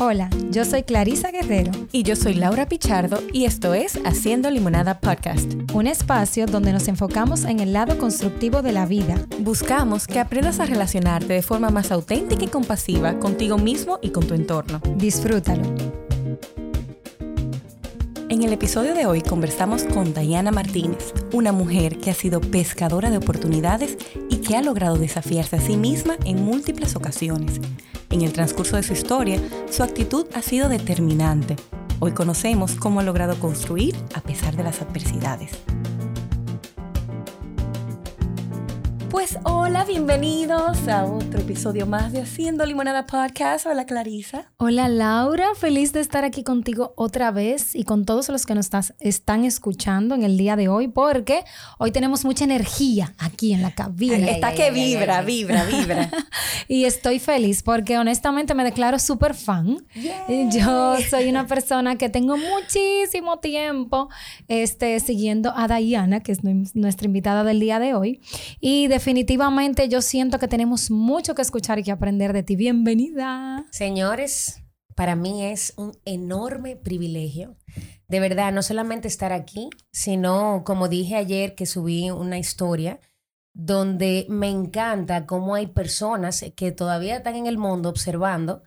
Hola, yo soy Clarisa Guerrero. Y yo soy Laura Pichardo y esto es Haciendo Limonada Podcast. Un espacio donde nos enfocamos en el lado constructivo de la vida. Buscamos que aprendas a relacionarte de forma más auténtica y compasiva contigo mismo y con tu entorno. Disfrútalo. En el episodio de hoy conversamos con Diana Martínez, una mujer que ha sido pescadora de oportunidades y que ha logrado desafiarse a sí misma en múltiples ocasiones. En el transcurso de su historia, su actitud ha sido determinante. Hoy conocemos cómo ha logrado construir a pesar de las adversidades. Pues hola, bienvenidos a otro episodio más de Haciendo Limonada Podcast. Hola Clarisa. Hola Laura, feliz de estar aquí contigo otra vez y con todos los que nos están escuchando en el día de hoy porque hoy tenemos mucha energía aquí en la cabina. Está que vibra, vibra, vibra. y estoy feliz porque honestamente me declaro súper fan. Yo soy una persona que tengo muchísimo tiempo este, siguiendo a Diana, que es nuestra invitada del día de hoy. Y de definitivamente yo siento que tenemos mucho que escuchar y que aprender de ti. Bienvenida. Señores, para mí es un enorme privilegio. De verdad, no solamente estar aquí, sino, como dije ayer que subí una historia, donde me encanta cómo hay personas que todavía están en el mundo observando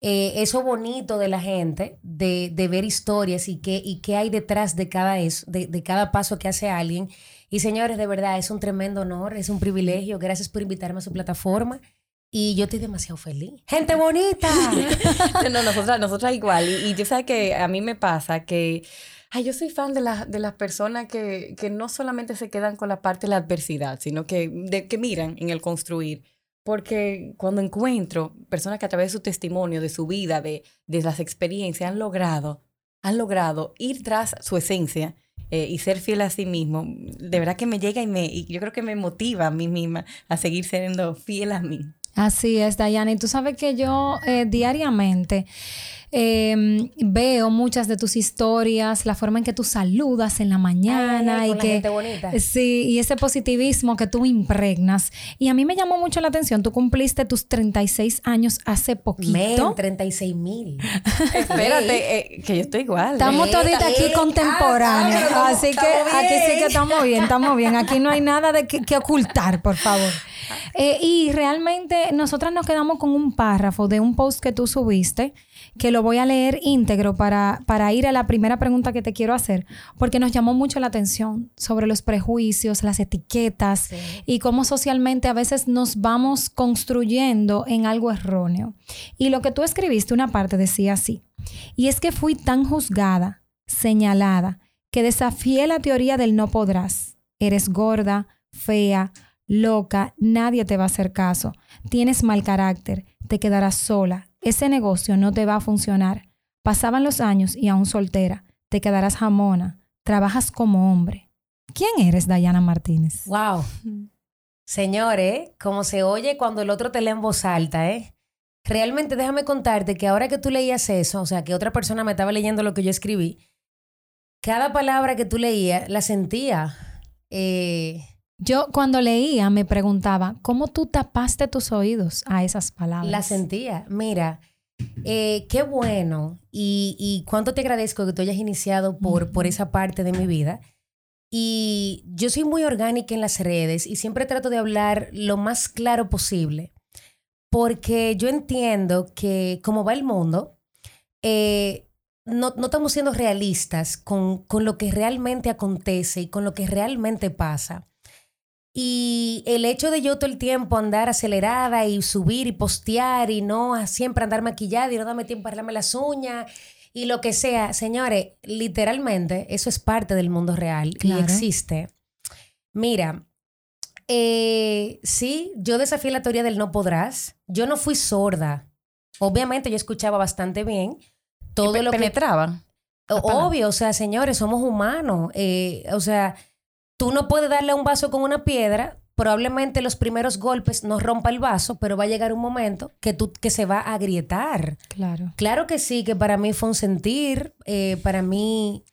eh, eso bonito de la gente, de, ver historias y qué, y qué hay detrás de cada, eso, de cada paso que hace alguien y señores, de verdad, es un tremendo honor, es un privilegio. Gracias por invitarme a su plataforma. Y yo estoy demasiado feliz. ¡Gente bonita! no, nosotras, nosotras igual. Y, y yo sé que a mí me pasa que ay, yo soy fan de, de las personas que, que, no solamente se quedan con la parte de la adversidad, sino que, de, que miran en el construir. Porque cuando encuentro personas que a través de su testimonio, de su vida, de, de las experiencias, han logrado, han logrado ir tras su esencia eh, y ser fiel a sí mismo, de verdad que me llega y, me, y yo creo que me motiva a mí misma a seguir siendo fiel a mí. Así es, Dayana. Y tú sabes que yo eh, diariamente Em, veo muchas de tus historias, la forma en que tú saludas en la mañana y que sí, y ese positivismo que tú impregnas. Y a mí me llamó mucho la atención, tú cumpliste tus 36 años hace poquito. Men, 36 mil. Espérate, eh, que yo estoy igual. Estamos toditas aquí contemporáneos, así que aquí sí que estamos bien, estamos bien. Aquí no hay nada de que, ocultar, por favor. Eh, y realmente nosotras nos quedamos con un párrafo de un post que tú subiste que lo voy a leer íntegro para, para ir a la primera pregunta que te quiero hacer, porque nos llamó mucho la atención sobre los prejuicios, las etiquetas y cómo socialmente a veces nos vamos construyendo en algo erróneo. Y lo que tú escribiste, una parte decía así, y es que fui tan juzgada, señalada, que desafié la teoría del no podrás. Eres gorda, fea, loca, nadie te va a hacer caso. Tienes mal carácter, te quedarás sola, ese negocio no te va a funcionar. Pasaban los años y aún soltera, te quedarás jamona, trabajas como hombre. ¿Quién eres, Dayana Martínez? Wow. Señores, como se oye cuando el otro te lee en voz alta, ¿eh? Realmente déjame contarte que ahora que tú leías eso, o sea, que otra persona me estaba leyendo lo que yo escribí, cada palabra que tú leías la sentía. Eh, yo cuando leía me preguntaba, ¿cómo tú tapaste tus oídos a esas palabras? La sentía. Mira, eh, qué bueno y, cuánto te agradezco que tú hayas iniciado por, por esa parte de mi vida. Y yo soy muy orgánica en las redes y siempre trato de hablar lo más claro posible, porque yo entiendo que como va el mundo, eh, no, no, estamos siendo realistas con, con lo que realmente acontece y con lo que realmente pasa. Y el hecho de yo todo el tiempo andar acelerada y subir y postear y no siempre andar maquillada y no darme tiempo para arreglarme las uñas y lo que sea, señores, literalmente eso es parte del mundo real y existe. Mira, eh, sí, yo desafié la teoría del no podrás. Yo no fui sorda. Obviamente yo escuchaba bastante bien todo lo penetraba. que... Obvio, o sea, señores, somos humanos. Eh, o sea Tú no puedes darle a un vaso con una piedra, probablemente los primeros golpes no rompa el vaso, pero va a llegar un momento que, tú, que se va a agrietar. Claro. Claro que sí, que para mí fue un sentir, eh, para mí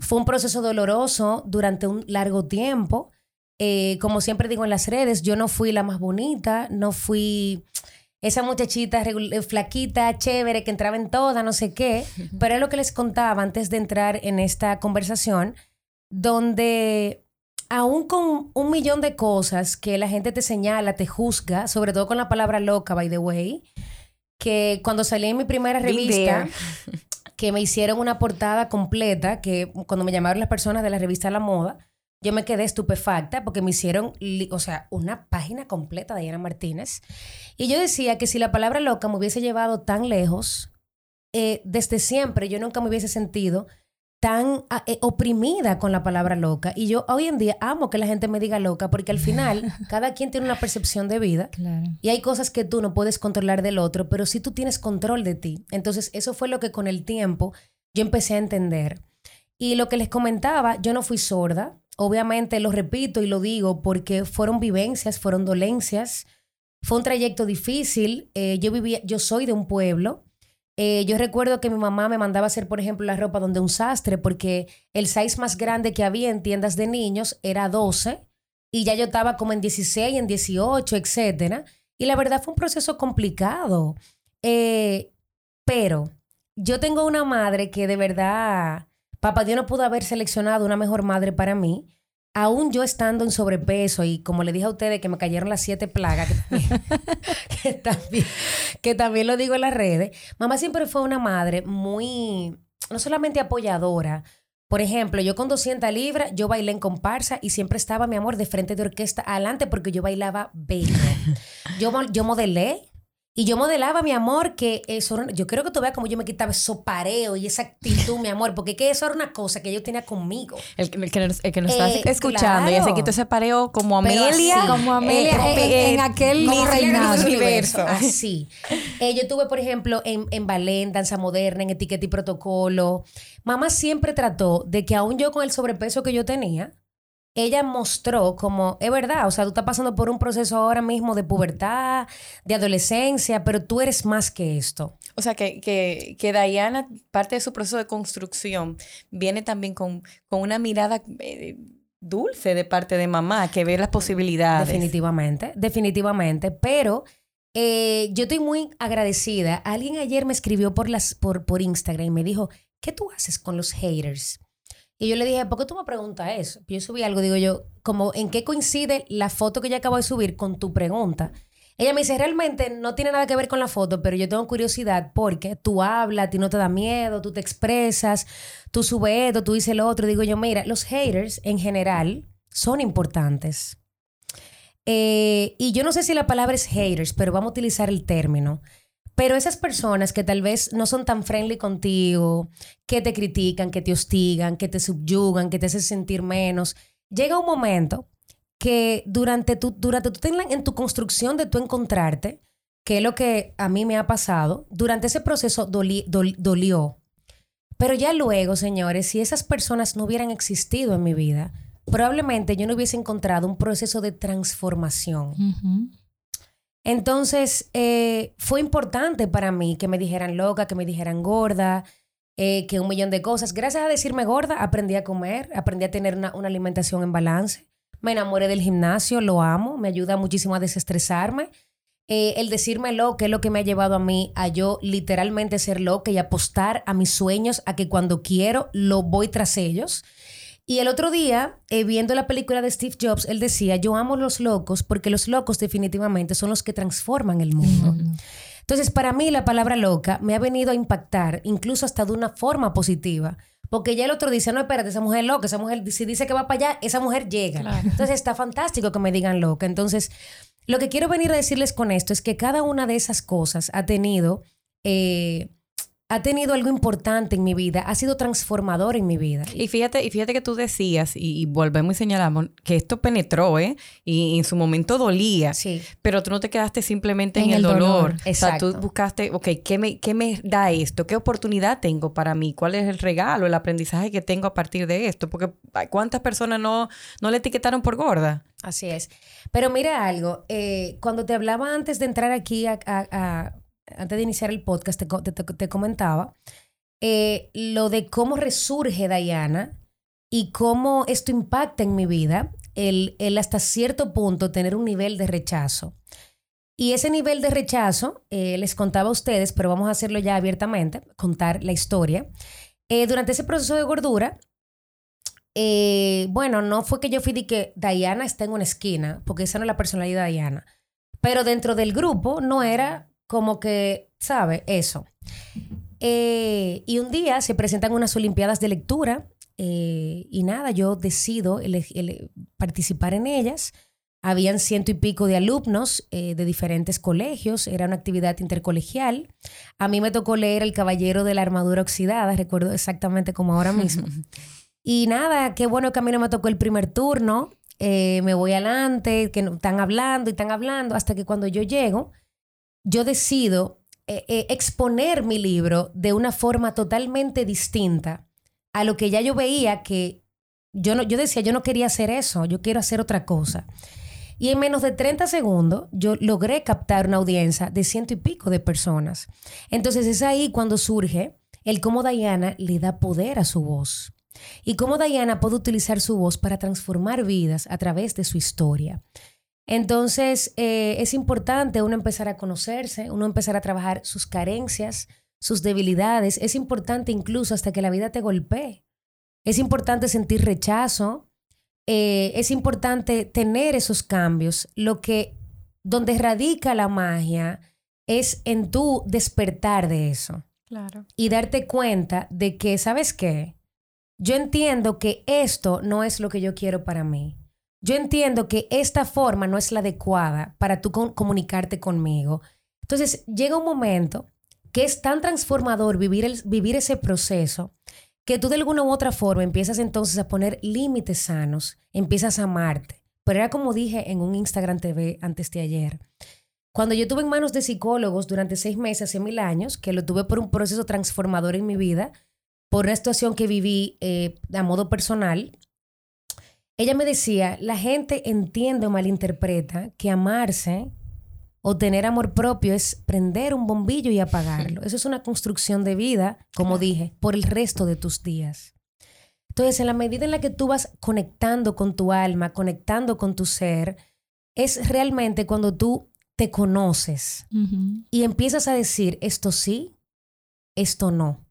fue un proceso doloroso durante un largo tiempo. Eh, como siempre digo en las redes, yo no fui la más bonita, no fui esa muchachita eh, flaquita, chévere, que entraba en toda, no sé qué. Pero es lo que les contaba antes de entrar en esta conversación, donde aún con un millón de cosas que la gente te señala, te juzga, sobre todo con la palabra loca, by the way, que cuando salí en mi primera revista, que me hicieron una portada completa, que cuando me llamaron las personas de la revista La Moda, yo me quedé estupefacta porque me hicieron, o sea, una página completa de Diana Martínez. Y yo decía que si la palabra loca me hubiese llevado tan lejos, eh, desde siempre yo nunca me hubiese sentido tan ah, eh, oprimida con la palabra loca. Y yo hoy en día amo que la gente me diga loca porque al final cada quien tiene una percepción de vida y hay cosas que tú no puedes controlar del otro, pero sí tú tienes control de ti. Entonces eso fue lo que con el tiempo yo empecé a entender. Y lo que les comentaba, yo no fui sorda. Obviamente lo repito y lo digo porque fueron vivencias, fueron dolencias. Fue un trayecto difícil. Eh, yo vivía, yo soy de un pueblo eh, yo recuerdo que mi mamá me mandaba hacer, por ejemplo, la ropa donde un sastre, porque el size más grande que había en tiendas de niños era 12 y ya yo estaba como en 16, en 18, etcétera. Y la verdad fue un proceso complicado. Eh, pero yo tengo una madre que de verdad, papá Dios no pudo haber seleccionado una mejor madre para mí aún yo estando en sobrepeso y como le dije a ustedes que me cayeron las siete plagas, que también, lo digo en las redes, mamá siempre fue una madre muy, no solamente apoyadora, por ejemplo, yo con 200 libras, yo bailé en comparsa y siempre estaba, mi amor, de frente de orquesta adelante porque yo bailaba bello. Yo, yo modelé, y yo modelaba, mi amor, que eso, yo creo que tú veas como yo me quitaba eso pareo y esa actitud, mi amor, porque que eso era una cosa que yo tenía conmigo. El, que, nos, el que nos está eh, escuchando, y se quitó ese pareo como Amelia. como Amelia en, aquel universo. Así. Eh, yo tuve, por ejemplo, en, en ballet, en danza moderna, en etiqueta y protocolo. Mamá siempre trató de que aún yo con el sobrepeso que yo tenía, ella mostró como, es verdad, o sea, tú estás pasando por un proceso ahora mismo de pubertad, de adolescencia, pero tú eres más que esto. O sea, que, que, que Diana, parte de su proceso de construcción, viene también con, con una mirada... Eh, dulce de parte de mamá, que ve las posibilidades. Definitivamente, definitivamente. Pero eh, yo estoy muy agradecida. Alguien ayer me escribió por, las, por, por Instagram y me dijo, ¿qué tú haces con los haters? Y yo le dije, ¿por qué tú me preguntas eso? Yo subí algo, digo yo, como en qué coincide la foto que yo acabo de subir con tu pregunta. Ella me dice, realmente no tiene nada que ver con la foto, pero yo tengo curiosidad porque tú hablas, a ti no te da miedo, tú te expresas, tú subes esto, tú dices lo otro. Digo yo, mira, los haters en general son importantes. Eh, y yo no sé si la palabra es haters, pero vamos a utilizar el término. Pero esas personas que tal vez no son tan friendly contigo, que te critican, que te hostigan, que te subyugan, que te hacen sentir menos, llega un momento que durante tu, durante tu, en tu construcción de tu encontrarte, que es lo que a mí me ha pasado, durante ese proceso dolió. Pero ya luego, señores, si esas personas no hubieran existido en mi vida, probablemente yo no hubiese encontrado un proceso de transformación. Entonces, eh, fue importante para mí que me dijeran loca, que me dijeran gorda, eh, que un millón de cosas. Gracias a decirme gorda, aprendí a comer, aprendí a tener una, alimentación en balance. Me enamoré del gimnasio, lo amo, me ayuda muchísimo a desestresarme. Eh, el decirme lo que es lo que me ha llevado a mí a yo literalmente ser loca y apostar a mis sueños, a que cuando quiero lo voy tras ellos. Y el otro día, eh, viendo la película de Steve Jobs, él decía, yo amo los locos porque los locos definitivamente son los que transforman el mundo. Entonces, para mí la palabra loca me ha venido a impactar, incluso hasta de una forma positiva. Porque ya el otro dice, no, espérate, esa mujer es loca, esa mujer, si dice que va para allá, esa mujer llega. Entonces está fantástico que me digan loca. Entonces, lo que quiero venir a decirles con esto es que cada una de esas cosas ha tenido eh, ha tenido algo importante en mi vida, ha sido transformador en mi vida. Y fíjate, y fíjate que tú decías, y, volvemos y señalamos, que esto penetró, ¿eh? Y, en su momento dolía. Sí. Pero tú no te quedaste simplemente en, el, dolor. Exacto. O sea, tú buscaste, ok, ¿qué me, ¿qué me da esto? ¿Qué oportunidad tengo para mí? ¿Cuál es el regalo, el aprendizaje que tengo a partir de esto? Porque ¿cuántas personas no, no le etiquetaron por gorda? Así es. Pero mira algo, eh, cuando te hablaba antes de entrar aquí a antes de iniciar el podcast, te, comentaba eh, lo de cómo resurge Diana y cómo esto impacta en mi vida, el, el hasta cierto punto tener un nivel de rechazo. Y ese nivel de rechazo, eh, les contaba a ustedes, pero vamos a hacerlo ya abiertamente, contar la historia. Eh, durante ese proceso de gordura, eh, bueno, no fue que yo fui de que Diana está en una esquina, porque esa no es la personalidad de Diana. Pero dentro del grupo no era como que, ¿sabe? Eso. y un día se presentan unas Olimpiadas de lectura y nada, yo decido participar en ellas. Habían ciento y pico de alumnos eh, de diferentes colegios, era una actividad intercolegial. A mí me tocó leer El Caballero de la Armadura Oxidada, recuerdo exactamente como ahora mismo. y nada, qué bueno que a mí no me tocó el primer turno. Eh, me voy adelante, que están hablando y están hablando, hasta que cuando yo llego, yo decido eh, exponer mi libro de una forma totalmente distinta a lo que ya yo veía que yo, no, yo decía, yo no quería hacer eso, yo quiero hacer otra cosa. Y en menos de 30 segundos yo logré captar una audiencia de ciento y pico de personas. Entonces es ahí cuando surge el cómo Diana le da poder a su voz. Y cómo Diana puede utilizar su voz para transformar vidas a través de su historia. Entonces eh, es importante uno empezar a conocerse, uno empezar a trabajar sus carencias, sus debilidades. Es importante incluso hasta que la vida te golpee. Es importante sentir rechazo, eh, es importante tener esos cambios. Lo que, donde radica la magia es en tu despertar de eso. Claro. Y darte cuenta de que, ¿sabes qué? Yo entiendo que esto no es lo que yo quiero para mí. Yo entiendo que esta forma no es la adecuada para tú comunicarte conmigo. Entonces llega un momento que es tan transformador vivir, vivir ese proceso que tú de alguna u otra forma empiezas entonces a poner límites sanos, empiezas a amarte. Pero era como dije en un Instagram TV antes de ayer. Cuando yo tuve en manos de psicólogos durante seis meses, hace mil años, que lo tuve por un proceso transformador en mi vida, por una situación que viví eh, a modo personal, ella me decía, la gente entiende o malinterpreta que amarse o tener amor propio es prender un bombillo y apagarlo. Eso es una construcción de vida, como dije, por el resto de tus días. Entonces, en la medida en la que tú vas conectando con tu alma, conectando con tu ser, es realmente cuando tú te conoces y empiezas a decir, esto sí, esto no.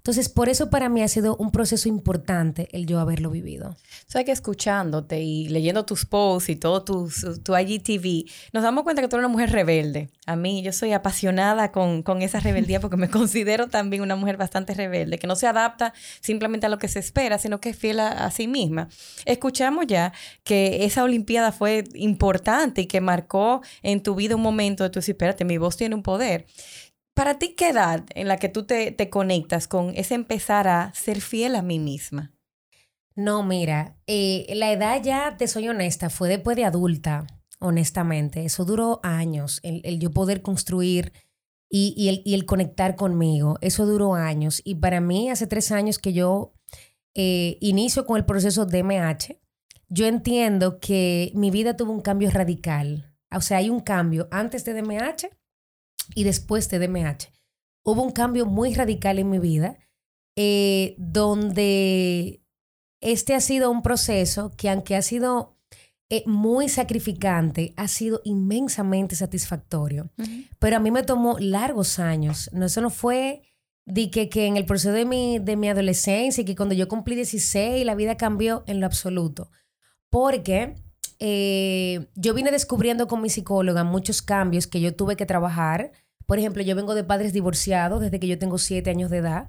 Entonces, por eso para mí ha sido un proceso importante el yo haberlo vivido. Sabes que escuchándote y leyendo tus posts y todo tu, tu IGTV, nos damos cuenta que tú eres una mujer rebelde. A mí, yo soy apasionada con, con esa rebeldía porque me considero también una mujer bastante rebelde, que no se adapta simplemente a lo que se espera, sino que es fiel a, sí misma. Escuchamos ya que esa Olimpiada fue importante y que marcó en tu vida un momento de tu decir, espérate, mi voz tiene un poder. ¿Para ti qué edad en la que tú te, conectas con ese empezar a ser fiel a mí misma? No, mira, eh, la edad ya, te soy honesta, fue después de adulta, honestamente. Eso duró años, el, yo poder construir y, el, y, el, conectar conmigo. Eso duró años. Y para mí, hace tres años que yo eh, inicio con el proceso DMH, yo entiendo que mi vida tuvo un cambio radical. O sea, hay un cambio antes de DMH y después de DMH. Hubo un cambio muy radical en mi vida, eh, donde este ha sido un proceso que aunque ha sido eh, muy sacrificante, ha sido inmensamente satisfactorio. Pero a mí me tomó largos años. No, eso no fue de que, que en el proceso de mi, de mi adolescencia y que cuando yo cumplí 16 la vida cambió en lo absoluto. Porque eh, yo vine descubriendo con mi psicóloga muchos cambios que yo tuve que trabajar. Por ejemplo, yo vengo de padres divorciados desde que yo tengo siete años de edad.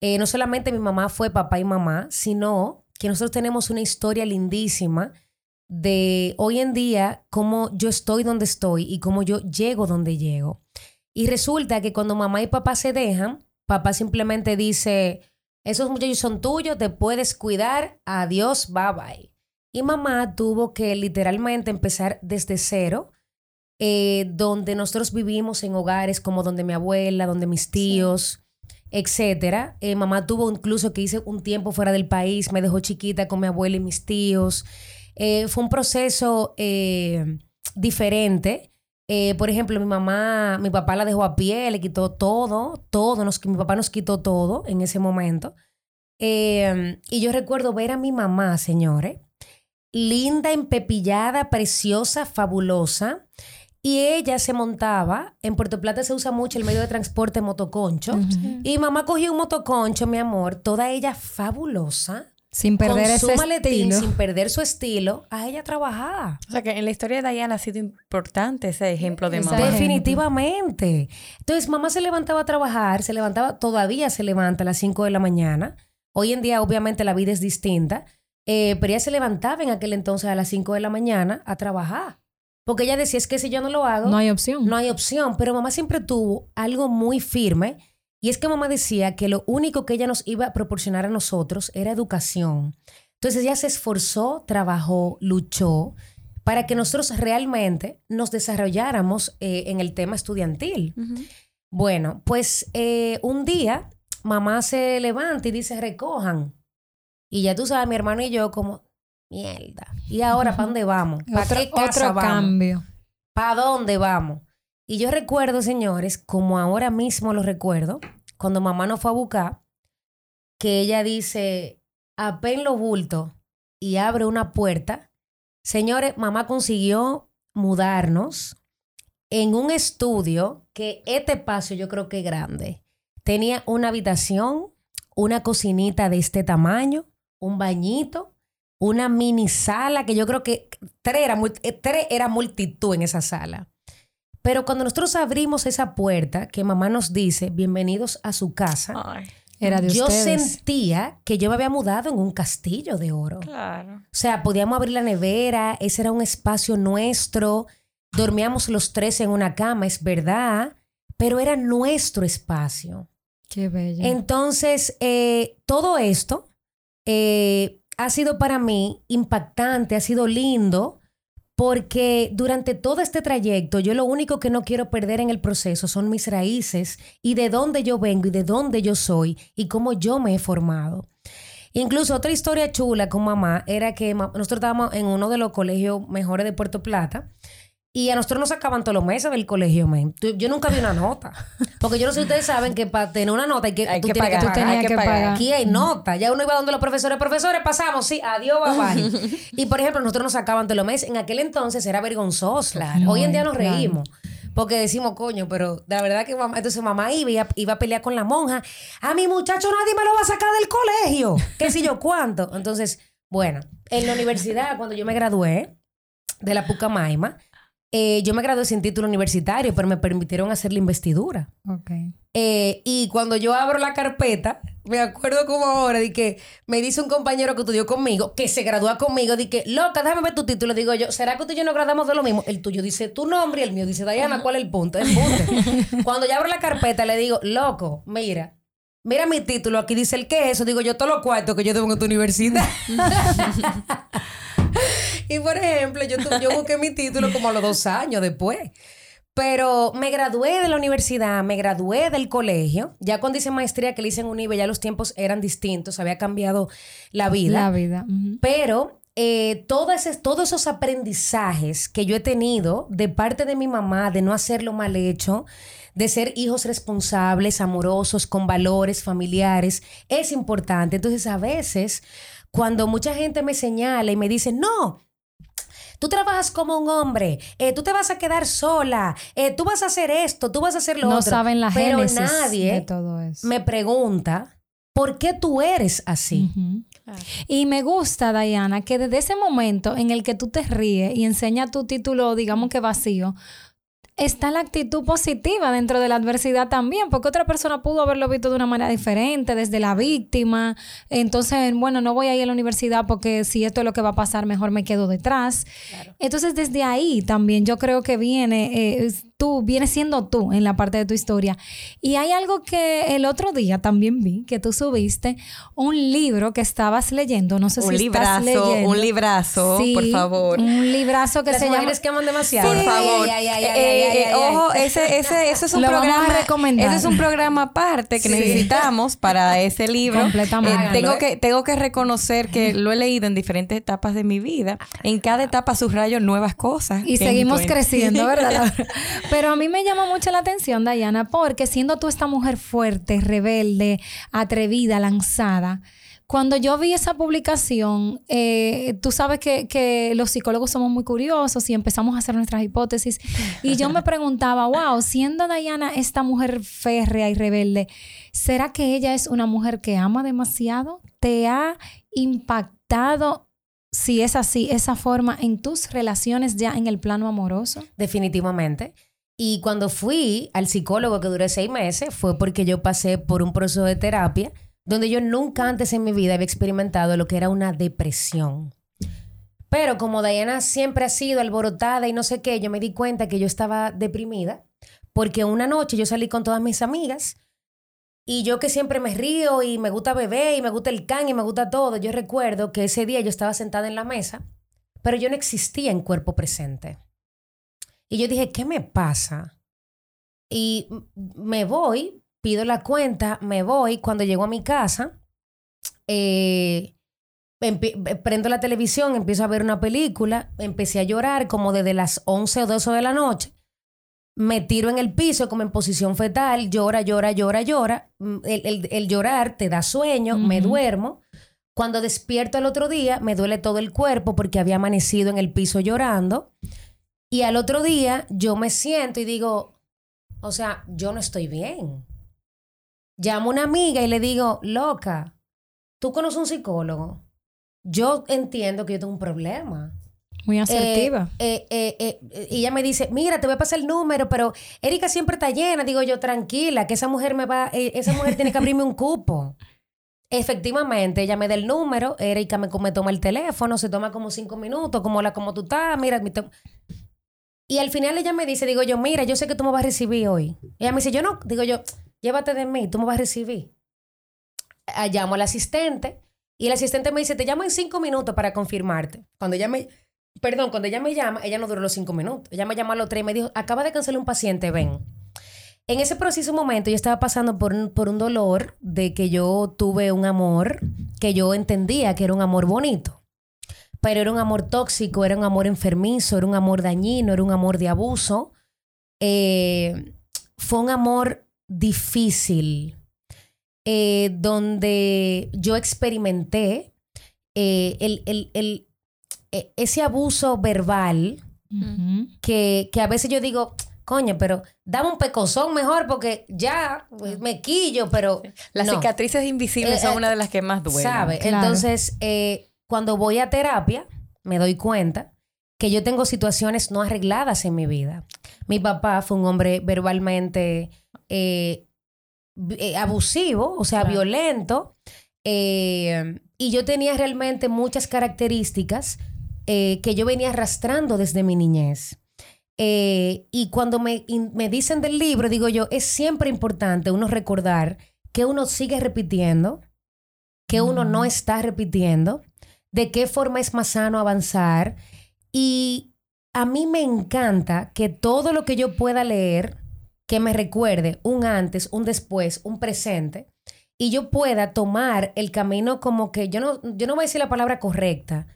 Eh, no solamente mi mamá fue papá y mamá, sino que nosotros tenemos una historia lindísima de hoy en día cómo yo estoy donde estoy y cómo yo llego donde llego. Y resulta que cuando mamá y papá se dejan, papá simplemente dice, esos muchachos son tuyos, te puedes cuidar, adiós, bye bye. Y mamá tuvo que literalmente empezar desde cero, eh, donde nosotros vivimos en hogares como donde mi abuela, donde mis tíos, etcétera. Eh, mamá tuvo incluso que hice un tiempo fuera del país, me dejó chiquita con mi abuela y mis tíos. Eh, fue un proceso diferente. por ejemplo, mi mamá, mi papá la dejó a pie, le quitó todo, todo, nos, mi papá nos quitó todo en ese momento. y yo recuerdo ver a mi mamá, señores, linda, empepillada, preciosa, fabulosa. Y ella se montaba, en Puerto Plata se usa mucho el medio de transporte motoconcho. Y mamá cogió un motoconcho, mi amor, toda ella fabulosa. Sin perder con ese su maletín, estilo. sin perder su estilo, a ella trabajar. O sea que en la historia de Diana ha sido importante ese ejemplo de mamá. Definitivamente. Entonces, mamá se levantaba a trabajar, se levantaba, todavía se levanta a las 5 de la mañana. Hoy en día, obviamente, la vida es distinta, eh, pero ella se levantaba en aquel entonces a las 5 de la mañana a trabajar. Porque ella decía, es que si yo no lo hago, No hay opción. no hay opción. Pero mamá siempre tuvo algo muy firme. Y es que mamá decía que lo único que ella nos iba a proporcionar a nosotros era educación. Entonces ella se esforzó, trabajó, luchó para que nosotros realmente nos desarrolláramos eh, en el tema estudiantil. Bueno, pues eh, un día mamá se levanta y dice, recojan. Y ya tú sabes, mi hermano y yo como, mierda. ¿Y ahora para dónde vamos? ¿Para Otro, qué casa otro vamos? cambio. ¿Para dónde vamos? Y yo recuerdo, señores, como ahora mismo lo recuerdo, cuando mamá nos fue a buscar, que ella dice, apen los bultos y abre una puerta. Señores, mamá consiguió mudarnos en un estudio que este espacio yo creo que es grande. Tenía una habitación, una cocinita de este tamaño, un bañito, una mini sala que yo creo que tres era, eh, tres era multitud en esa sala. Pero cuando nosotros abrimos esa puerta, que mamá nos dice, bienvenidos a su casa, Ay, Era de yo ustedes. sentía que yo me había mudado en un castillo de oro. claro. O sea, podíamos abrir la nevera, ese era un espacio nuestro, dormíamos los tres en una cama, es verdad, pero era nuestro espacio. Qué bello. Entonces, eh, todo esto eh, ha sido para mí impactante, ha sido lindo, porque durante todo este trayecto yo lo único que no quiero perder en el proceso son mis raíces y de dónde yo vengo y de dónde yo soy y cómo yo me he formado. Incluso otra historia chula con mamá era que nosotros estábamos en uno de los colegios mejores de Puerto Plata y a nosotros nos sacaban todos los meses del colegio. Tú- Yo nunca vi una nota. Porque yo no sé si ustedes saben que para tener una nota hay que, Hay tú que tienes pagar. Tú tenías hay que pagar. Aquí hay nota. Ya uno iba donde los profesores. Profesores, pasamos. Sí, adiós, bye bye. y por ejemplo, nosotros nos sacaban todos los meses. En aquel entonces era vergonzoso. Claro. Hoy en día nos Claro. reímos. Porque decimos, coño, pero la verdad que mamá, entonces mamá iba, iba, iba a pelear con la monja. A mi muchacho nadie me lo va a sacar del colegio. ¿Qué sé yo cuánto? Entonces, bueno, en la universidad, cuando yo me gradué de la Pucamaima, eh, yo me gradué sin título universitario, pero me permitieron hacer la investidura. Eh, y cuando yo abro la carpeta, me acuerdo como ahora de que me dice un compañero que estudió conmigo, que se gradúa conmigo, de que, loca, déjame ver tu título. Digo yo, ¿será que tú y yo nos graduamos de lo mismo? El tuyo dice tu nombre y el mío dice Diana, ¿cuál es el punto? El punto. cuando yo abro la carpeta, le digo, loco, mira. Mira mi título, aquí dice el qué es eso. Digo yo, todos los cuartos que yo tengo en tu universidad. y por ejemplo, yo, tu- yo busqué mi título como a los dos años después. Pero me gradué de la universidad, me gradué del colegio. Ya cuando hice maestría que le hice en UNIBE, ya los tiempos eran distintos, había cambiado la vida. La vida. Pero eh, todo ese- todos esos aprendizajes que yo he tenido de parte de mi mamá, de no hacerlo mal hecho, de ser hijos responsables, amorosos, con valores familiares, es importante. Entonces, a veces, cuando mucha gente me señala y me dice, no, Tú trabajas como un hombre, eh, tú te vas a quedar sola, eh, tú vas a hacer esto, tú vas a hacer lo No otro. saben la Pero nadie de todo eso. me pregunta, ¿por qué tú eres así? Y me gusta, Diana, que desde ese momento en el que tú te ríes y enseñas tu título, digamos que vacío, está la actitud positiva dentro de la adversidad también, porque otra persona pudo haberlo visto de una manera diferente, desde la víctima. Entonces, bueno, no voy a ir a la universidad porque si esto es lo que va a pasar, mejor me quedo detrás. Entonces, desde ahí también yo creo que viene, eh, tú, vienes siendo tú en la parte de tu historia. Y hay algo que el otro día también vi, que tú subiste un libro que estabas leyendo, no sé Un si estás librazo, leyendo. un librazo, Sí, por favor. Un librazo que Las se llama... mujeres que aman demasiado. Por favor. ay, ay, ay, Eh, eh, ojo, ese, ese, ese es un Lo programa. Ese es un programa aparte que Sí. necesitamos para ese libro. Completamente. Eh, tengo, que, tengo que reconocer que lo he leído en diferentes etapas de mi vida. En cada etapa subrayo nuevas cosas. Y seguimos encuentro. creciendo, ¿verdad? Pero a mí me llama mucho la atención, Dayana, porque siendo tú esta mujer fuerte, rebelde, atrevida, lanzada, cuando yo vi esa publicación, eh, tú sabes que, que, los psicólogos somos muy curiosos y empezamos a hacer nuestras hipótesis. Y yo me preguntaba, wow, siendo Diana esta mujer férrea y rebelde, ¿será que ella es una mujer que ama demasiado? ¿Te ha impactado si es así, esa forma en tus relaciones ya en el plano amoroso? Definitivamente. Y cuando fui al psicólogo que duré seis meses, fue porque yo pasé por un proceso de terapia donde yo nunca antes en mi vida había experimentado lo que era una depresión. Pero como Diana siempre ha sido alborotada y no sé qué, yo me di cuenta que yo estaba deprimida porque una noche yo salí con todas mis amigas y yo que siempre me río y me gusta beber y me gusta el can y me gusta todo, yo recuerdo que ese día yo estaba sentada en la mesa, pero yo no existía en cuerpo presente. Y yo dije, ¿qué me pasa? Y me voy, pido la cuenta, me voy. Cuando llego a mi casa, eh, prendo la televisión, empiezo a ver una película, empecé a llorar como desde las 11 o 12 de la noche me tiro en el piso como en posición fetal, llora, llora, llora, llora. Mm, el, llorar te da sueño, me duermo. Cuando despierto el otro día, me duele todo el cuerpo porque había amanecido en el piso llorando. Y al otro día yo me siento y digo, o sea, yo no estoy bien. Llamo a una amiga y le digo, loca, ¿tú conoces un psicólogo? Yo entiendo que yo tengo un problema. Muy asertiva. Eh, eh, eh, y ella me dice, mira, te voy a pasar el número, pero Erika siempre está llena. Digo yo, tranquila, que esa mujer me va, esa mujer tiene que abrirme un cupo. Efectivamente, ella me da el número, Erika me, me, toma el teléfono, se toma como cinco minutos, como la como tú estás, mira. Y al final ella me dice, digo yo, mira, yo sé que tú me vas a recibir hoy. ella me dice, yo no, digo yo, llévate de mí, tú me vas a recibir. Ah, llamo al asistente y el asistente me dice, te llamo en cinco minutos para confirmarte. Cuando ella me Perdón, cuando ella me llama, ella no duró los cinco minutos. Ella me llamó a los tres y me dijo, acaba de cancelar un paciente, ven. En ese preciso momento yo estaba pasando por por un dolor de que yo tuve un amor que yo entendía que era un amor bonito. Pero era un amor tóxico, era un amor enfermizo, era un amor dañino, era un amor de abuso. Eh, fue un amor difícil, eh, donde yo experimenté eh, el, el e, ese abuso verbal que, a veces yo digo, coño, pero dame un pecozón mejor porque ya pues, me quillo, pero... Las cicatrices invisibles son eh, una de las que más duelen. ¿Sabe? Entonces, eh, cuando voy a terapia, me doy cuenta que yo tengo situaciones no arregladas en mi vida. Mi papá fue un hombre verbalmente eh, abusivo, o sea, violento, y yo tenía realmente muchas características eh, que yo venía arrastrando desde mi niñez. Eh, y cuando me, me dicen del libro, digo yo, es siempre importante uno recordar que uno sigue repitiendo, que uno no está repitiendo, de qué forma es más sano avanzar. Y a mí me encanta que todo lo que yo pueda leer, que me recuerde un antes, un después, un presente, y yo pueda tomar el camino como que yo no, yo no voy a decir la palabra correcta,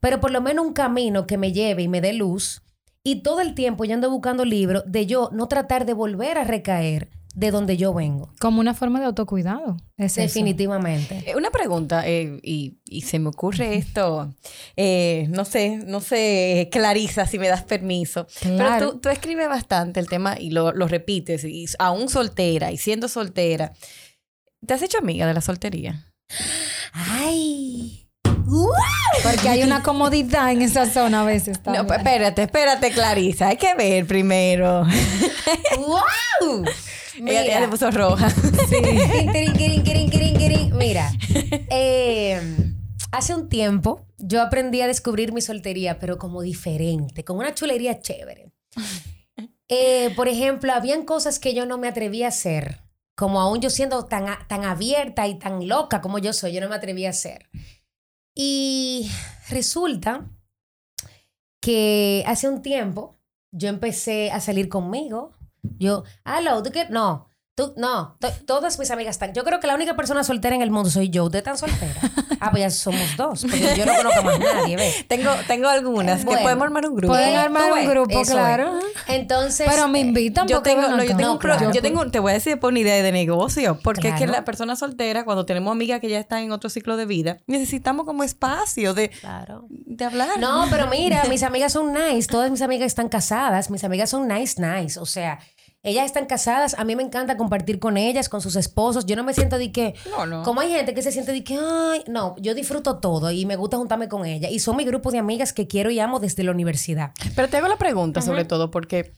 pero por lo menos un camino que me lleve y me dé luz. Y todo el tiempo yo ando buscando libros de yo no tratar de volver a recaer de donde yo vengo. Como una forma de autocuidado. Definitivamente. Eh, una pregunta, eh, y, se me ocurre esto, eh, no sé, no sé, Clarisa, si me das permiso. Pero tú, escribes bastante el tema y lo, lo repites, y aún soltera y siendo soltera. ¿Te has hecho amiga de la soltería? Ay. Porque hay una comodidad en esa zona a veces. No, espérate, espérate, Clarisa. Hay que ver primero. ¡Wow! Ella, ella, le puso roja. Sí. Mira, eh, hace un tiempo yo aprendí a descubrir mi soltería, pero como diferente, con una chulería chévere. Eh, por ejemplo, habían cosas que yo no me atrevía a hacer, como aún yo siendo tan, tan abierta y tan loca como yo soy, yo no me atrevía a hacer. Y resulta que hace un tiempo yo empecé a salir conmigo. Yo, hello, ¿tú qué? No, Tú, no, to- todas mis amigas están. Yo creo que la única persona soltera en el mundo soy yo. ¿Usted tan soltera? Ah, pues ya somos dos. Porque yo no conozco más nadie, ¿ves? Tengo, tengo algunas Bueno. que podemos armar un grupo. Pueden armar un grupo, eso claro. es. Entonces. Pero me eh, invitan Yo porque tengo, no, yo tengo, un claro. yo tengo, te voy a decir, por una idea de negocio, porque es que la persona soltera, cuando tenemos amigas que ya están en otro ciclo de vida, necesitamos como espacio de, Claro. de hablar. No, pero mira, mis amigas son nice. Todas mis amigas están casadas. Mis amigas son nice, nice. O sea, ellas están casadas. A mí me encanta compartir con ellas, con sus esposos. Yo no me siento de que. No, no. Como hay gente que se siente de que, ay, no, yo disfruto todo y me gusta juntarme con ella. Y son mi grupo de amigas que quiero y amo desde la universidad. Pero te hago la pregunta sobre todo porque,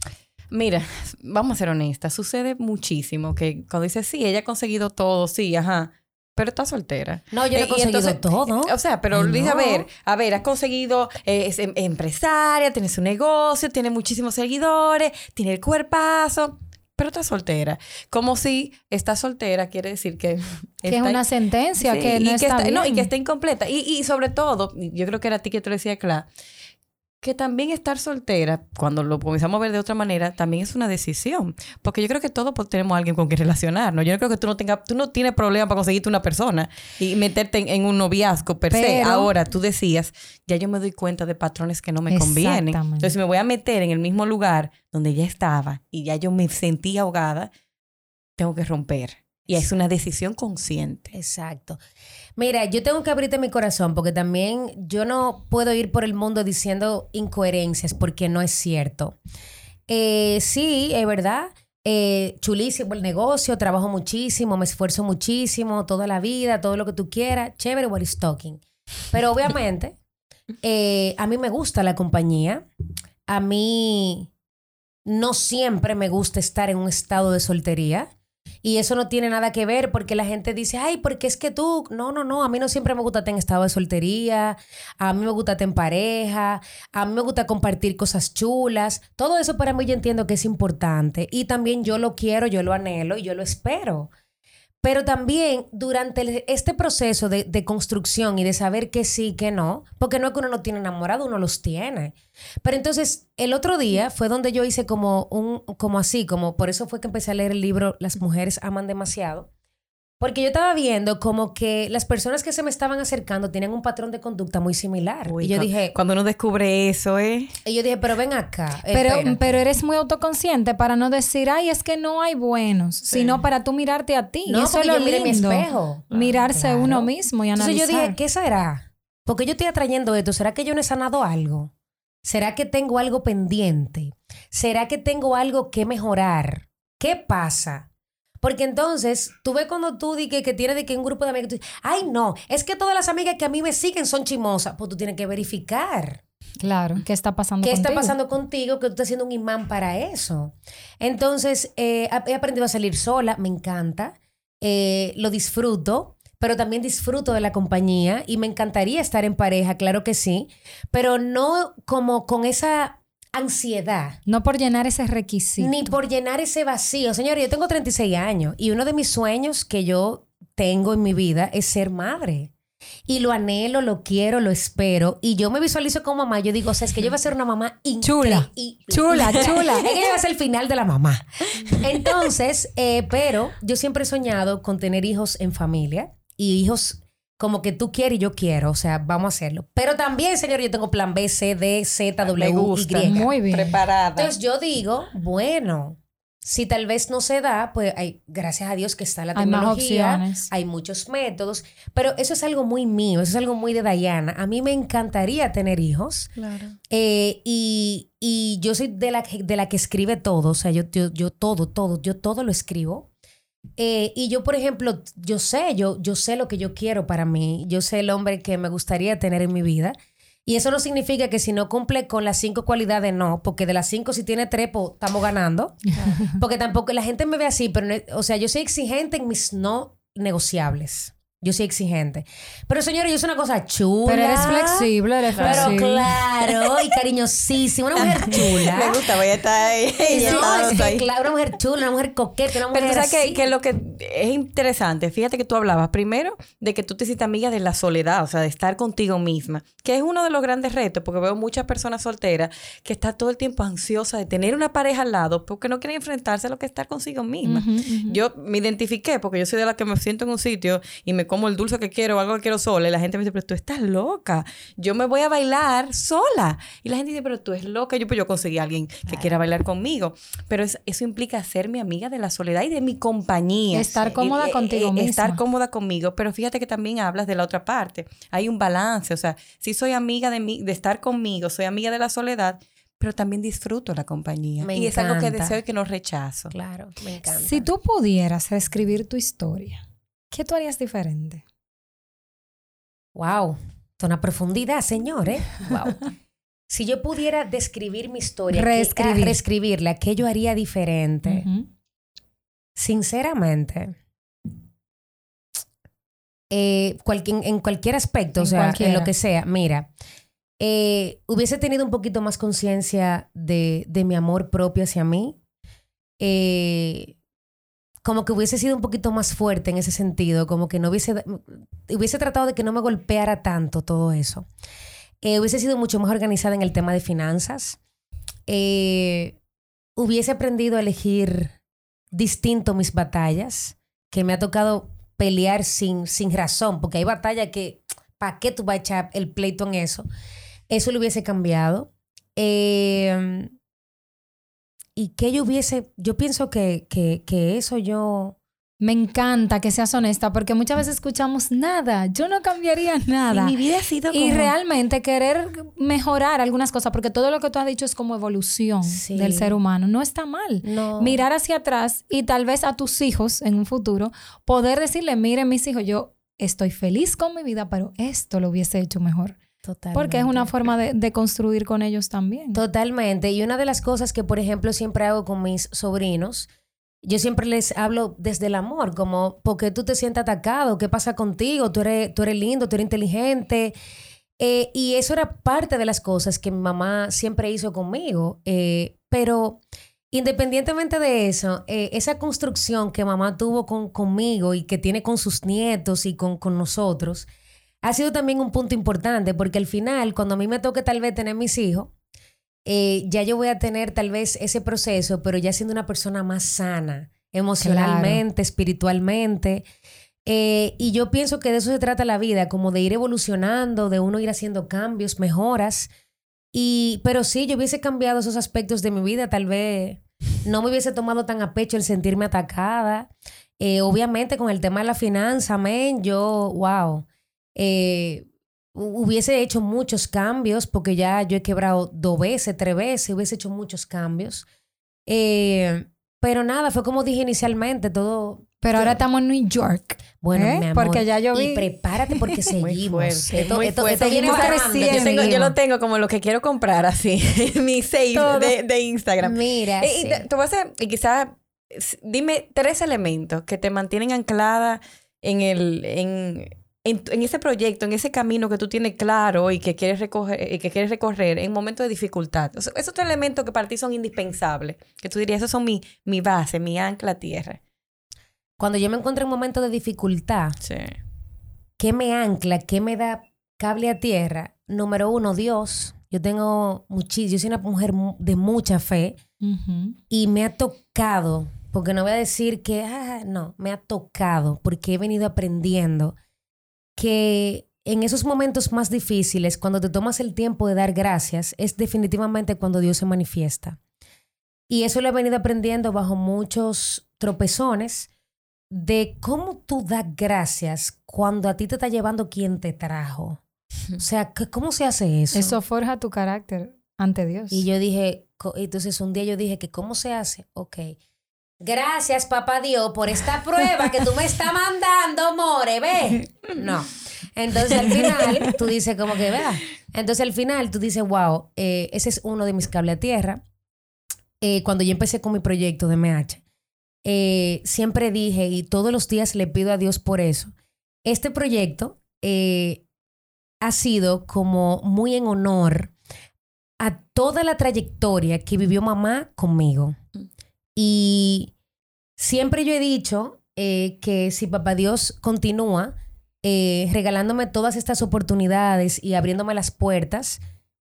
mira, vamos a ser honestas, sucede muchísimo que cuando dices, sí, ella ha conseguido todo, sí, ajá, pero está soltera. No, yo no he Eh, conseguido entonces, todo. O sea, pero Ay, dice, a ver, a ver, has conseguido, eh, es em- empresaria, tiene su negocio, tiene muchísimos seguidores, tiene el cuerpazo, pero está soltera. Como si está soltera quiere decir que... Que es está- una sentencia, Sí, que no y está, bien. no, y que está incompleta. Y, y sobre todo, yo creo que era a ti que te lo decía, Cla, que también estar soltera, cuando lo comenzamos a ver de otra manera, también es una decisión. Porque yo creo que todos pues, tenemos a alguien con quien relacionarnos. Yo no creo que tú no tengas, tú no tienes problema para conseguirte una persona y meterte en, en un noviazgo per se. Pero- Ahora, tú decías, ya yo me doy cuenta de patrones que no me convienen. Entonces, si me voy a meter en el mismo lugar donde ya estaba y ya yo me sentí ahogada, tengo que romper. Y es una decisión consciente. Exacto. Mira, yo tengo que abrirte mi corazón porque también yo no puedo ir por el mundo diciendo incoherencias porque no es cierto. Eh, sí, es verdad. Eh, chulísimo el negocio, trabajo muchísimo, me esfuerzo muchísimo, toda la vida, todo lo que tú quieras. Chévere, what is talking. Pero obviamente, eh, a mí me gusta la compañía. A mí no siempre me gusta estar en un estado de soltería. Y eso no tiene nada que ver porque la gente dice, ay, porque es que tú, no, no, no, a mí no siempre me gusta estar en estado de soltería, a mí me gusta estar en pareja, a mí me gusta compartir cosas chulas, todo eso para mí yo entiendo que es importante y también yo lo quiero, yo lo anhelo y yo lo espero. Pero también durante este proceso de, de construcción y de saber que sí, que no, porque no es que uno no tiene enamorado, uno los tiene. Pero entonces, el otro día fue donde yo hice como un, como así, como por eso fue que empecé a leer el libro Las mujeres aman demasiado. Porque yo estaba viendo como que las personas que se me estaban acercando tenían un patrón de conducta muy similar. Uy, y yo dije, Cuando uno descubre eso, ¿eh? y yo dije, pero ven acá. Pero, espérate". pero eres muy autoconsciente para no decir, ay, es que no hay buenos, sino para tú mirarte a ti. No, Eso porque es lo yo mi espejo. Mirarse Claro. uno mismo y Entonces analizar. yo dije, ¿qué será? Porque yo estoy atrayendo esto. ¿Será que yo no he sanado algo? ¿Será que tengo algo pendiente? ¿Será que tengo algo que mejorar? ¿Qué pasa? Porque entonces, tú ves cuando tú di que, que tienes de que un grupo de amigas, tú dices, ay no, es que todas las amigas que a mí me siguen son chimosas. Pues tú tienes que verificar. Claro, ¿qué está pasando ¿Qué está pasando contigo que tú estás siendo un imán para eso? Entonces, eh, he aprendido a salir sola, me encanta, eh, lo disfruto, pero también disfruto de la compañía y me encantaría estar en pareja, claro que sí, pero no como con esa ansiedad. No por llenar ese requisito. Ni por llenar ese vacío. Señores, yo tengo 36 años y uno de mis sueños que yo tengo en mi vida es ser madre. Y lo anhelo, lo quiero, lo espero. Y yo me visualizo como mamá. Yo digo, o sea, es que yo voy a ser una mamá Chula. increíble. Chula, chula. yo voy a ser el final de la mamá. Entonces, eh, pero yo siempre he soñado con tener hijos en familia y hijos como que tú quieres y yo quiero. O sea, vamos a hacerlo. Pero también, señor, yo tengo plan B, C, D, Z, Me W, gusta. Y. Muy bien. Preparada. Entonces yo digo, bueno, si tal vez no se da, pues hay, gracias a Dios que está la Hay más tecnología, opciones. hay muchos métodos, pero eso es algo muy mío, eso es algo muy de Diana. A mí me encantaría tener hijos claro. eh, y, y yo soy de la, que- de la que escribe todo, o sea, yo, yo, yo todo, todo, yo todo lo escribo. Eh, y yo, por ejemplo, yo sé, yo, yo sé lo que yo quiero para mí, yo sé el hombre que me gustaría tener en mi vida. Y eso no significa que si no cumple con las cinco cualidades, no, porque de las cinco, si tiene tres, pues estamos ganando. Porque tampoco la gente me ve así, pero, o sea, yo soy exigente en mis no negociables. Yo soy exigente. Pero señores, yo soy una cosa chula. Pero eres flexible, eres Pero flexible. claro, y cariñosísima, una mujer chula. Me gusta, voy a estar ahí. Es que, ahí. claro, una mujer chula, una mujer coqueta, una mujer Pero tú sabes que, así. que lo que es interesante, fíjate que tú hablabas primero de que tú te hiciste amiga de la soledad, o sea, de estar contigo misma, que es uno de los grandes retos, porque veo muchas personas solteras que está todo el tiempo ansiosa de tener una pareja al lado porque no quieren enfrentarse a lo que es estar consigo misma. Yo me identifiqué porque yo soy de la que me siento en un sitio y me como el dulce que quiero o algo que quiero sola y la gente me dice, pero tú estás loca, yo me voy a bailar sola. Y la gente dice, pero tú eres loca, yo pues yo conseguí a alguien que quiera bailar conmigo. Pero es- eso implica ser mi amiga de la soledad y de mi compañía. Estar Sí. cómoda Y- contigo eh, misma. Estar cómoda conmigo, pero fíjate que también hablas de la otra parte. Hay un balance, o sea, sí soy amiga de, mí, de estar conmigo, soy amiga de la soledad, pero también disfruto la compañía. Me y es algo que deseo y que no rechazo. Claro, me encanta. Si tú pudieras reescribir tu historia, ¿qué tú harías diferente? Wow, una profundidad, señor, ¿eh? Wow. si yo pudiera describir mi historia, ¿qué- Reescribir. ah, reescribirla, ¿qué yo haría diferente? Sinceramente, eh, en cualquier aspecto, En o sea, en lo que sea, mira, eh, hubiese tenido un poquito más conciencia de, de mi amor propio hacia mí. Eh, como que hubiese sido un poquito más fuerte en ese sentido, como que no hubiese, hubiese tratado de que no me golpeara tanto todo eso. Eh, hubiese sido mucho más organizada en el tema de finanzas. Eh, hubiese aprendido a elegir distinto mis batallas, que me ha tocado pelear sin, sin razón, porque hay batallas que, ¿para qué tú vas a echar el pleito en eso? Eso lo hubiese cambiado. Eh, y que yo hubiese, yo pienso que, que, que eso yo... Me encanta que seas honesta porque muchas veces escuchamos nada. Yo no cambiaría nada. Y mi vida ha sido Y realmente querer mejorar algunas cosas, porque todo lo que tú has dicho es como evolución Sí. del ser humano. No está mal. No. Mirar hacia atrás y tal vez a tus hijos en un futuro poder decirle, miren mis hijos, yo estoy feliz con mi vida, pero esto lo hubiese hecho mejor. Porque es una forma de, de construir con ellos también. Totalmente. Y una de las cosas que, por ejemplo, siempre hago con mis sobrinos, yo siempre les hablo desde el amor, como, ¿por qué tú te sientes atacado? ¿Qué pasa contigo? Tú eres, tú eres lindo, tú eres inteligente. Eh, y eso era parte de las cosas que mi mamá siempre hizo conmigo. Eh, pero independientemente de eso, eh, esa construcción que mamá tuvo con, conmigo y que tiene con sus nietos y con, con nosotros, ha sido también un punto importante, porque al final, cuando a mí me toque tal vez tener mis hijos, eh, ya yo voy a tener tal vez ese proceso, pero ya siendo una persona más sana, emocionalmente, espiritualmente. Eh, y yo pienso que de eso se trata la vida, como de ir evolucionando, de uno ir haciendo cambios, mejoras. Y, pero sí, yo hubiese cambiado esos aspectos de mi vida, tal vez no me hubiese tomado tan a pecho el sentirme atacada. Eh, obviamente con el tema de la finanza, amén, yo, wow, eh, hu- hubiese hecho muchos cambios porque ya yo he quebrado dos veces, tres veces, hubiese hecho muchos cambios. Eh, pero nada, fue como dije inicialmente, todo... Pero ahora estamos en New York. Bueno, ¿Eh? mi amor, Porque ya yo vi- Y prepárate porque seguimos. esto, esto- viene. Yo, tengo- yo lo tengo como lo que quiero comprar así, mi save Todo. de, de Instagram. Mira, y sí. te, te voy a y quizás, dime tres elementos que te mantienen anclada en el, en, en, en ese proyecto, en ese camino que tú tienes claro y que quieres recoger, y que quieres recorrer en momentos de dificultad. O sea, esos tres elementos que para ti son indispensables, que tú dirías, esos son mi, mi base, mi ancla a tierra. Cuando yo me encuentro en momentos de dificultad, Sí. ¿qué me ancla? ¿Qué me da cable a tierra? Número uno, Dios. Yo tengo muchísimo, yo soy una mujer mu- de mucha fe Ujú. y me ha tocado, porque no voy a decir que, ah, no, me ha tocado, porque he venido aprendiendo que en esos momentos más difíciles, cuando te tomas el tiempo de dar gracias, es definitivamente cuando Dios se manifiesta. Y eso lo he venido aprendiendo bajo muchos tropezones de cómo tú das gracias cuando a ti te está llevando quien te trajo. O sea, ¿qué- ¿cómo se hace eso? Eso forja tu carácter ante Dios. Y yo dije, entonces un día yo dije que ¿cómo se hace? Ok. Gracias, papá Dios, por esta prueba que tú me estás mandando, more, ve. No. Entonces al final tú dices como que, vea. Entonces al final tú dices, wow, eh, ese es uno de mis cables a tierra. Eh, cuando yo empecé con mi proyecto de MH, eh, siempre dije, y todos los días le pido a Dios por eso, este proyecto eh, ha sido como muy en honor a toda la trayectoria que vivió mamá conmigo. Y siempre yo he dicho eh, que si papá Dios continúa eh, regalándome todas estas oportunidades y abriéndome las puertas,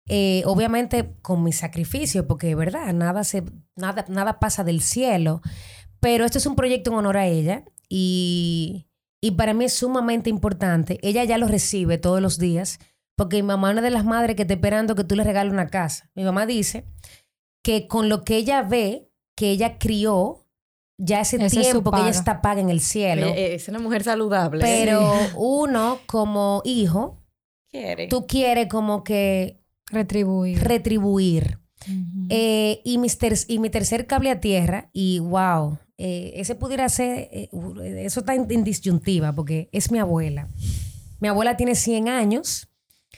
eh, obviamente con mi sacrificio, porque verdad, nada, se, nada, nada pasa del cielo, pero esto es un proyecto en honor a ella y, y para mí es sumamente importante. Ella ya lo recibe todos los días, porque mi mamá es una de las madres que está esperando que tú le regales una casa. Mi mamá dice que con lo que ella ve, que ella crió, ya ese, es su tiempo que ella está paga en el cielo. Eh, eh, es una mujer saludable. pero uno como hijo, quiere. tú quieres como que Retribuir. retribuir. Ujú. Eh, y, mis ter- y mi tercer cable a tierra, y wow, eh, ese pudiera ser, eh, uh, eso está en, en disyuntiva porque es mi abuela. Mi abuela tiene 100 años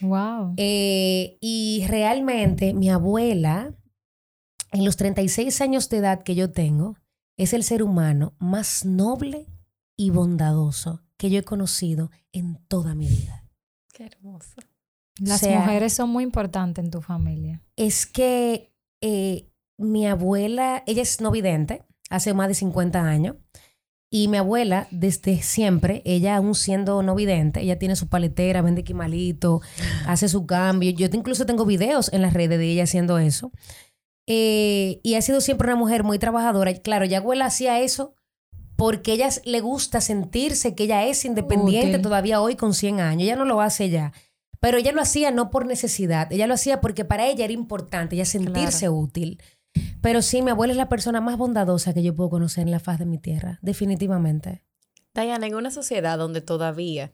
wow. eh, y realmente mi abuela, en los 36 años de edad que yo tengo, es el ser humano más noble y bondadoso que yo he conocido en toda mi vida. Qué hermoso. Las sea- mujeres son muy importantes en tu familia. es que eh, mi abuela, ella es no vidente, hace más de 50 años. Y mi abuela, desde siempre, ella aún siendo no vidente, ella tiene su paletera, vende quimalito, hace su cambio. Yo te- incluso tengo videos en las redes de ella haciendo eso. Eh, y ha sido siempre una mujer muy trabajadora. Claro, ya abuela hacía eso porque ella le gusta sentirse que ella es independiente todavía hoy con 100 años. Ella no lo hace ya. Pero ella lo hacía no por necesidad, ella lo hacía porque para ella era importante, ella sentirse útil. Pero sí, mi abuela es la persona más bondadosa que yo puedo conocer en la faz de mi tierra, definitivamente. Diana, en una sociedad donde todavía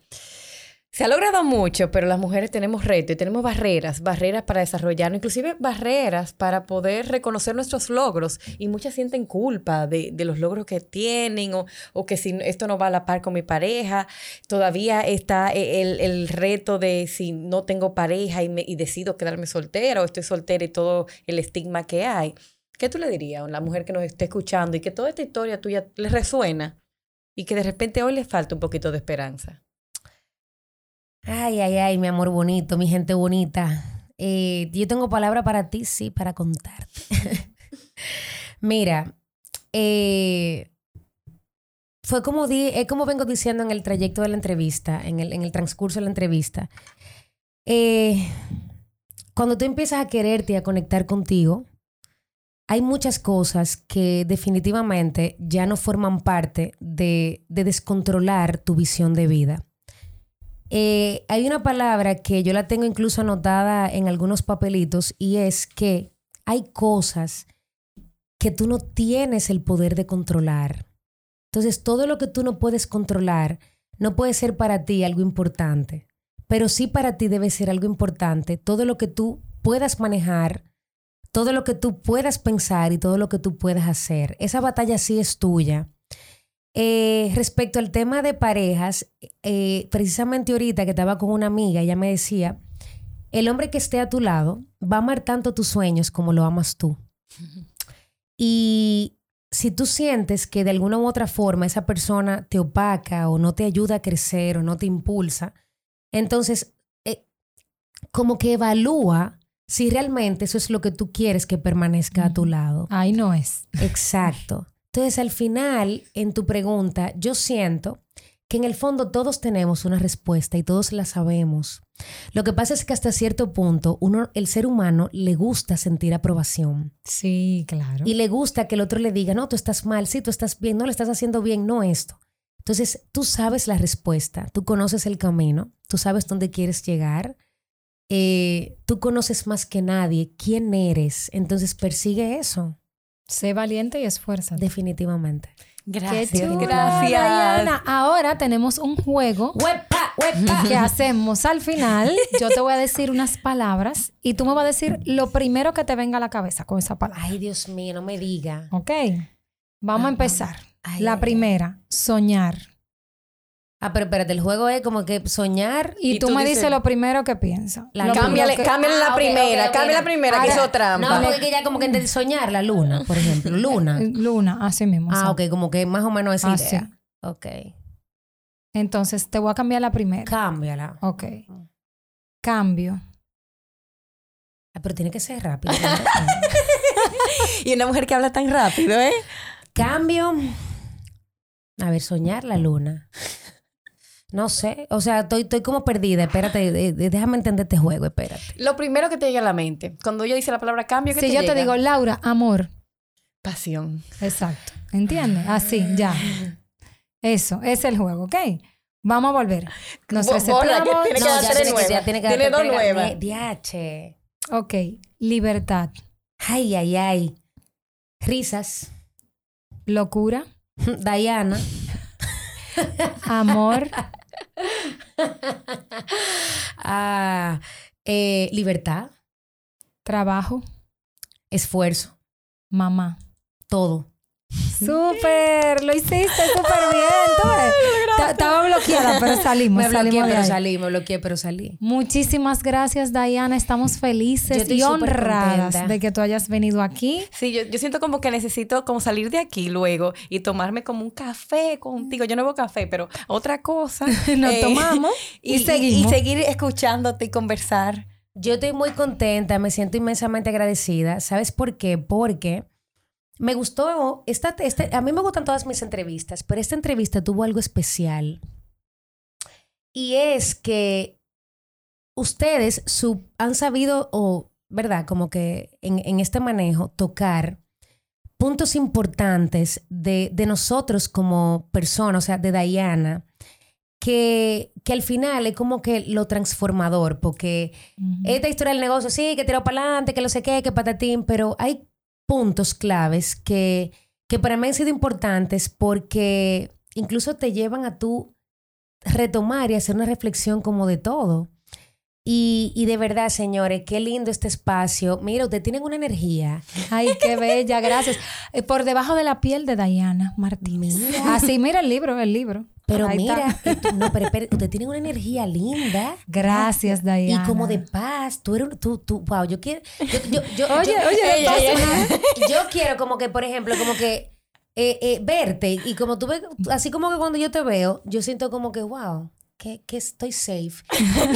se ha logrado mucho, pero las mujeres tenemos retos y tenemos barreras, barreras para desarrollarnos, inclusive barreras para poder reconocer nuestros logros. Y muchas sienten culpa de, los logros que tienen o, que si esto no va a la par con mi pareja. Todavía está e, el, reto de si no tengo pareja y, me, y decido quedarme soltera o estoy soltera y todo el estigma que hay. ¿Qué tú le dirías a una mujer que nos esté escuchando y que toda esta historia tuya le resuena? y que de repente hoy le falta un poquito de esperanza. Ay, ay, ay, mi amor bonito, mi gente bonita. Eh, yo tengo palabra para ti, sí, para contarte. Mira, eh, fue como, di, es como vengo diciendo en el trayecto de la entrevista, en el, en el transcurso de la entrevista. Eh, cuando tú empiezas a quererte y a conectar contigo, hay muchas cosas que definitivamente ya no forman parte de, de descontrolar tu visión de vida. Eh, hay una palabra que yo la tengo incluso anotada en algunos papelitos y es que hay cosas que tú no tienes el poder de controlar. Entonces, todo lo que tú no puedes controlar no puede ser para ti algo importante, pero sí para ti debe ser algo importante. Todo lo que tú puedas manejar, todo lo que tú puedas pensar y todo lo que tú puedas hacer. Esa batalla sí es tuya. Eh, respecto al tema de parejas, eh, precisamente ahorita que estaba con una amiga, ella me decía, el hombre que esté a tu lado va a amar tanto tus sueños como lo amas tú. Y si tú sientes que de alguna u otra forma esa persona te opaca o no te ayuda a crecer o no te impulsa, entonces eh, como que evalúa si realmente eso es lo que tú quieres que permanezca a tu lado. Ahí no es. Exacto. Entonces, al final, en tu pregunta, yo siento que en el fondo todos tenemos una respuesta y todos la sabemos. Lo que pasa es que hasta cierto punto, uno, el ser humano le gusta sentir aprobación Sí, claro. y le gusta que el otro le diga, no, tú estás mal, sí, tú estás bien, no, le estás haciendo bien, no esto. Entonces, tú sabes la respuesta, tú conoces el camino, tú sabes dónde quieres llegar, eh, tú conoces más que nadie quién eres, entonces persigue eso, Sé valiente y esfuérzate. definitivamente. Gracias, Qué gracias. Diana. Ahora tenemos un juego ¡Huepa! ¡Huepa! que hacemos al final. Yo te voy a decir unas palabras y tú me vas a decir lo primero que te venga a la cabeza con esa palabra. Ay, Dios mío, no me diga. ¿Ok? Vamos a empezar. Ay, La ay, primera, soñar. Ah, pero espérate, el juego es como que soñar. Y, Y tú, tú me dices- dices lo primero que piensas. La Cámbiale, primero que- cámbiale la Ah, primera, ok, ok. cámbiale la primera que hizo trampa. No, porque ya como que soñar, la luna, por ejemplo. Luna. Luna, así mismo. Ah, sí. ok, como que más o menos esa Ah, idea. Ok. Entonces, te voy a cambiar la primera. Cámbiala. Ok. Cambio. Ah, pero tiene que ser rápido. Y una mujer que habla tan rápido, ¿eh? Cambio. A ver, soñar la luna. No sé. O sea, estoy, estoy como perdida. Espérate, eh, eh, déjame entender este juego, espérate. Lo primero que te llega a la mente, cuando yo dice la palabra cambio, ¿qué Si te yo te digo, Laura, amor. Pasión. Exacto. ¿Entiendes? Así, ya. Eso, es el juego, ¿ok? Vamos a volver. Nos Bo- borra, que resetamos. tiene que No, dar ya tiene que, ya tiene que Tiene tiene dos nuevas. Diache. Ok, libertad, Ay, ay, ay. Risas. locura, Diana. amor, Ah, eh, libertad. trabajo, Esfuerzo. mamá. Todo. Súper, lo hiciste súper bien. tú ves. Ta- Estaba bloqueada, pero salimos, Me bloqueé, salimos de pero ahí. salí. Me bloqueé, pero salí. Muchísimas gracias, Diana. Estamos felices y honradas contenta. de que tú hayas venido aquí. Sí, yo, yo siento como que necesito como salir de aquí luego y tomarme como un café contigo. Yo no bebo café, pero otra cosa. Nos Eh, tomamos y, seguimos. Y seguir escuchándote y conversar. Yo estoy muy contenta, me siento inmensamente agradecida. ¿Sabes por qué? Porque me gustó, esta, este, a mí me gustan todas mis entrevistas, pero esta entrevista tuvo algo especial. Y es que ustedes su- han sabido, o, ¿verdad? Como que en, en este manejo, tocar puntos importantes de, de nosotros como personas, o sea, de Diana, que, que al final es como que lo transformador, porque esta historia del negocio, sí, que tiró para adelante, que lo sé qué, que patatín, pero hay puntos claves que, que para mí han sido importantes porque incluso te llevan a tú retomar y hacer una reflexión como de todo. Y, y de verdad, señores, qué lindo este espacio. Mira, ustedes tienen una energía. Ay, qué bella, gracias. Eh, Por debajo de la piel de Diana Martínez. Mira. Así, mira el libro, el libro. Pero Ahí mira, tú- no, pero, pero ustedes tienen una energía linda. Gracias, Diana. Y como de paz, tú eres, tú, tú, wow, yo quiero, yo, yo, yo- Oye, oye, yo quiero como que, por ejemplo, como que eh, eh, verte y como tú ves, así como que cuando yo te veo, yo siento como que, wow, que, que estoy safe.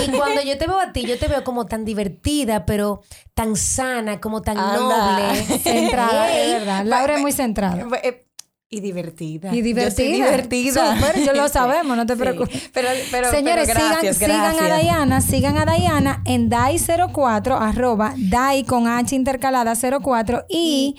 y cuando yo te veo a ti, yo te veo como tan divertida, pero tan sana, como tan Anda. noble. Centrada, es verdad. Laura es muy centrada. Eh, Y divertida. Y divertida. Yo soy divertida. Súper, yo lo sabemos, no te Sí. preocupes. Pero, pero, Señores, pero gracias, sigan, sigan a. Diana, sigan a Diana en DAI04, arroba DAI con H intercalada 04 y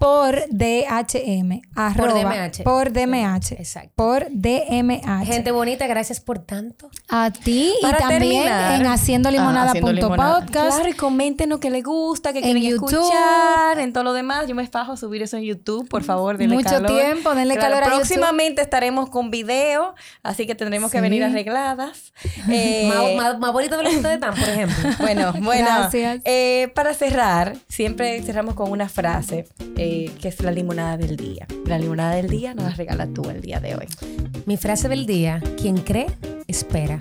por DHM, arroba, DMH. por DMH, Exacto. por DMH. Gente bonita, gracias por tanto. a ti y Para también terminar, en haciendo ah, limonada Haciendo punto Limonada. podcast. Claro, y coméntenos que les gusta, que En quieren YouTube. escuchar, en todo lo demás. Yo me fajo a subir eso en YouTube, por favor, denle Mucho calor. tiempo, denle Claro, calor a YouTube. Próximamente estaremos con video, así que tendremos que venir arregladas. Eh, Más, más, más bonito de lo que ustedes están, por ejemplo. Bueno, bueno. Gracias. eh, para cerrar, siempre cerramos con una frase eh, que es la limonada del día. La limonada del día nos la regalas tú el día de hoy. Mi frase del día, quien cree, espera.